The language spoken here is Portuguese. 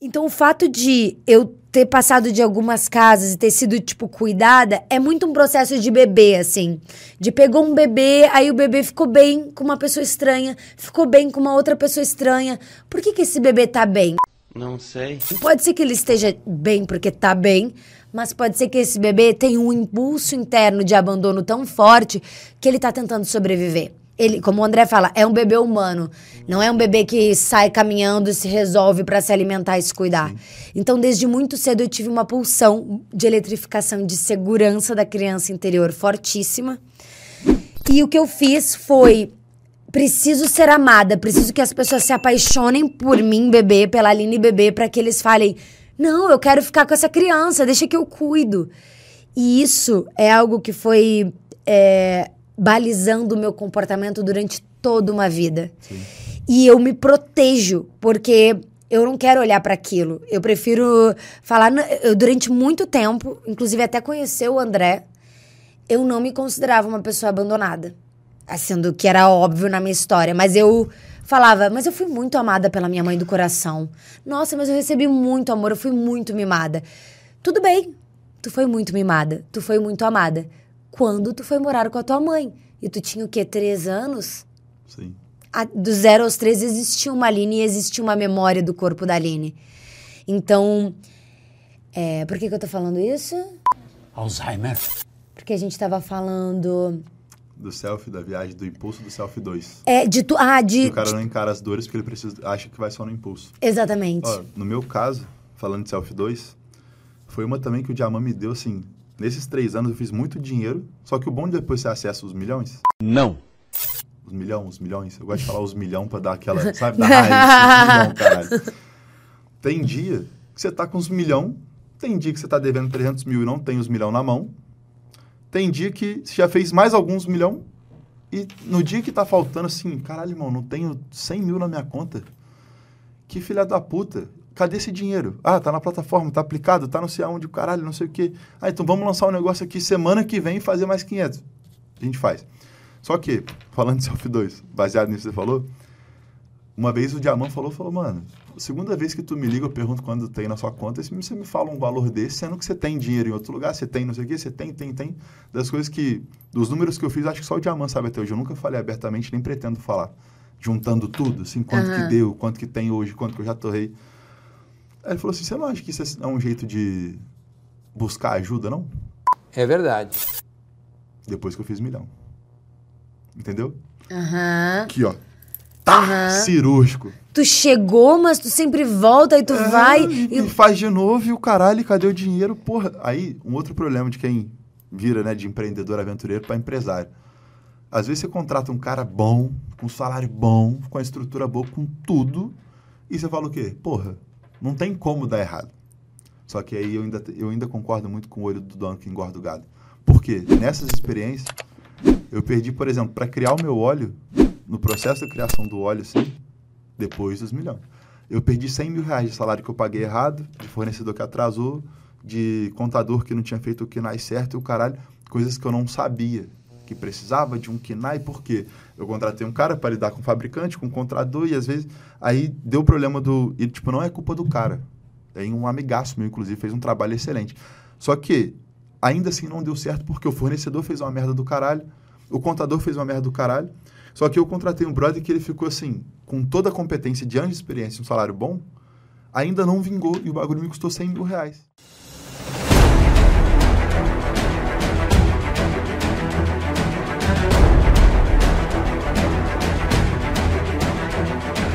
Então, o fato de eu ter passado de algumas casas e ter sido, tipo, cuidada, é muito um processo de bebê, assim. De pegou um bebê, aí o bebê ficou bem com uma pessoa estranha, ficou bem com uma outra pessoa estranha. Por que, que esse bebê tá bem? Não sei. Pode ser que ele esteja bem porque tá bem, mas pode ser que esse bebê tenha um impulso interno de abandono tão forte que ele tá tentando sobreviver. Ele, como o André fala, é um bebê humano. Não é um bebê que sai caminhando e se resolve para se alimentar e se cuidar. Sim. Então, desde muito cedo, eu tive uma pulsão de eletrificação, de segurança da criança interior fortíssima. E o que eu fiz foi preciso ser amada, preciso que as pessoas se apaixonem por mim, bebê, pela Aline bebê, para que eles falem: "Não, eu quero ficar com essa criança, deixa que eu cuido". E isso é algo que foi é, balizando o meu comportamento durante toda uma vida. Sim. E eu me protejo, porque eu não quero olhar para aquilo. Eu prefiro falar. Eu, durante muito tempo, inclusive até conhecer o André, eu não me considerava uma pessoa abandonada. Sendo que era óbvio na minha história. Mas eu falava, mas eu fui muito amada pela minha mãe do coração. Nossa, mas eu recebi muito amor, eu fui muito mimada. Tudo bem, tu foi muito mimada, tu foi muito amada quando tu foi morar com a tua mãe. E tu tinha o quê? Três anos? Sim. A, do zero aos três existia uma Aline e existia uma memória do corpo da Aline. Então, é, por que, que eu tô falando isso? Alzheimer. Porque a gente tava falando do selfie da viagem, do impulso do selfie 2. É, de tu. Ah, de. Que o cara não encara as dores porque ele precisa, acha que vai só no impulso. Exatamente. Ó, no meu caso, falando de selfie 2, foi uma também que o Diamant me deu assim. Nesses três anos eu fiz muito dinheiro, só que o bom de depois você acessa os milhões. Não. Os milhões, os milhões. Eu gosto de falar os milhões pra dar aquela, sabe, da raiz. milhão, caralho. Tem dia que você tá com os milhão, tem dia que você tá devendo 300 mil e não tem os milhão na mão. Tem dia que você já fez mais alguns milhão e no dia que tá faltando assim, caralho, irmão, não tenho 100 mil na minha conta. Que filha da puta. Cadê esse dinheiro? Ah, tá na plataforma, tá aplicado, tá não sei aonde, caralho, não sei o quê. Ah, então vamos lançar um negócio aqui semana que vem e fazer mais 500. A gente faz. Só que, falando de Self 2, baseado nisso que você falou, uma vez o Diamant falou, falou, mano, segunda vez que tu me liga, eu pergunto quando tem na sua conta, se você me fala um valor desse, sendo que você tem dinheiro em outro lugar, você tem não sei o quê, você tem, tem, tem. Das coisas que, dos números que eu fiz, acho que só o Diamant sabe até hoje. Eu nunca falei abertamente, nem pretendo falar. Juntando tudo, assim, quanto uhum. que deu, quanto que tem hoje, quanto que eu já torrei. Aí ele falou assim: você não acha que isso é um jeito de buscar ajuda, não? É verdade. Depois que eu fiz milhão. Entendeu? Aham. Uhum. Aqui, ó. Tá, uhum. cirúrgico. Tu chegou, mas tu sempre volta e tu é, vai. E, e, faz de novo e o caralho, cadê o dinheiro? Porra. Aí, um outro problema de quem vira, né, de empreendedor aventureiro para empresário. Às vezes você contrata um cara bom, com salário bom, com a estrutura boa, com tudo, e você fala o quê? Porra, não tem como dar errado. Só que aí eu ainda, eu ainda concordo muito com o olho do dono que engorda o gado. Porque nessas experiências, eu perdi, por exemplo, para criar o meu óleo, no processo da criação do óleo, assim, depois dos milhões. Eu perdi 100 mil reais de salário que eu paguei errado, de fornecedor que atrasou, de contador que não tinha feito o KINAI certo e o caralho, coisas que eu não sabia que precisava de um KINAI, porque eu contratei um cara para lidar com o fabricante, com o contrador, e às vezes aí deu o problema do. E, tipo, não é culpa do cara. Tem um amigaço meu, inclusive, fez um trabalho excelente. Só que ainda assim não deu certo porque o fornecedor fez uma merda do caralho, o contador fez uma merda do caralho. Só que eu contratei um brother que ele ficou assim, com toda a competência de anos de experiência, um salário bom, ainda não vingou e o bagulho me custou 100 mil reais.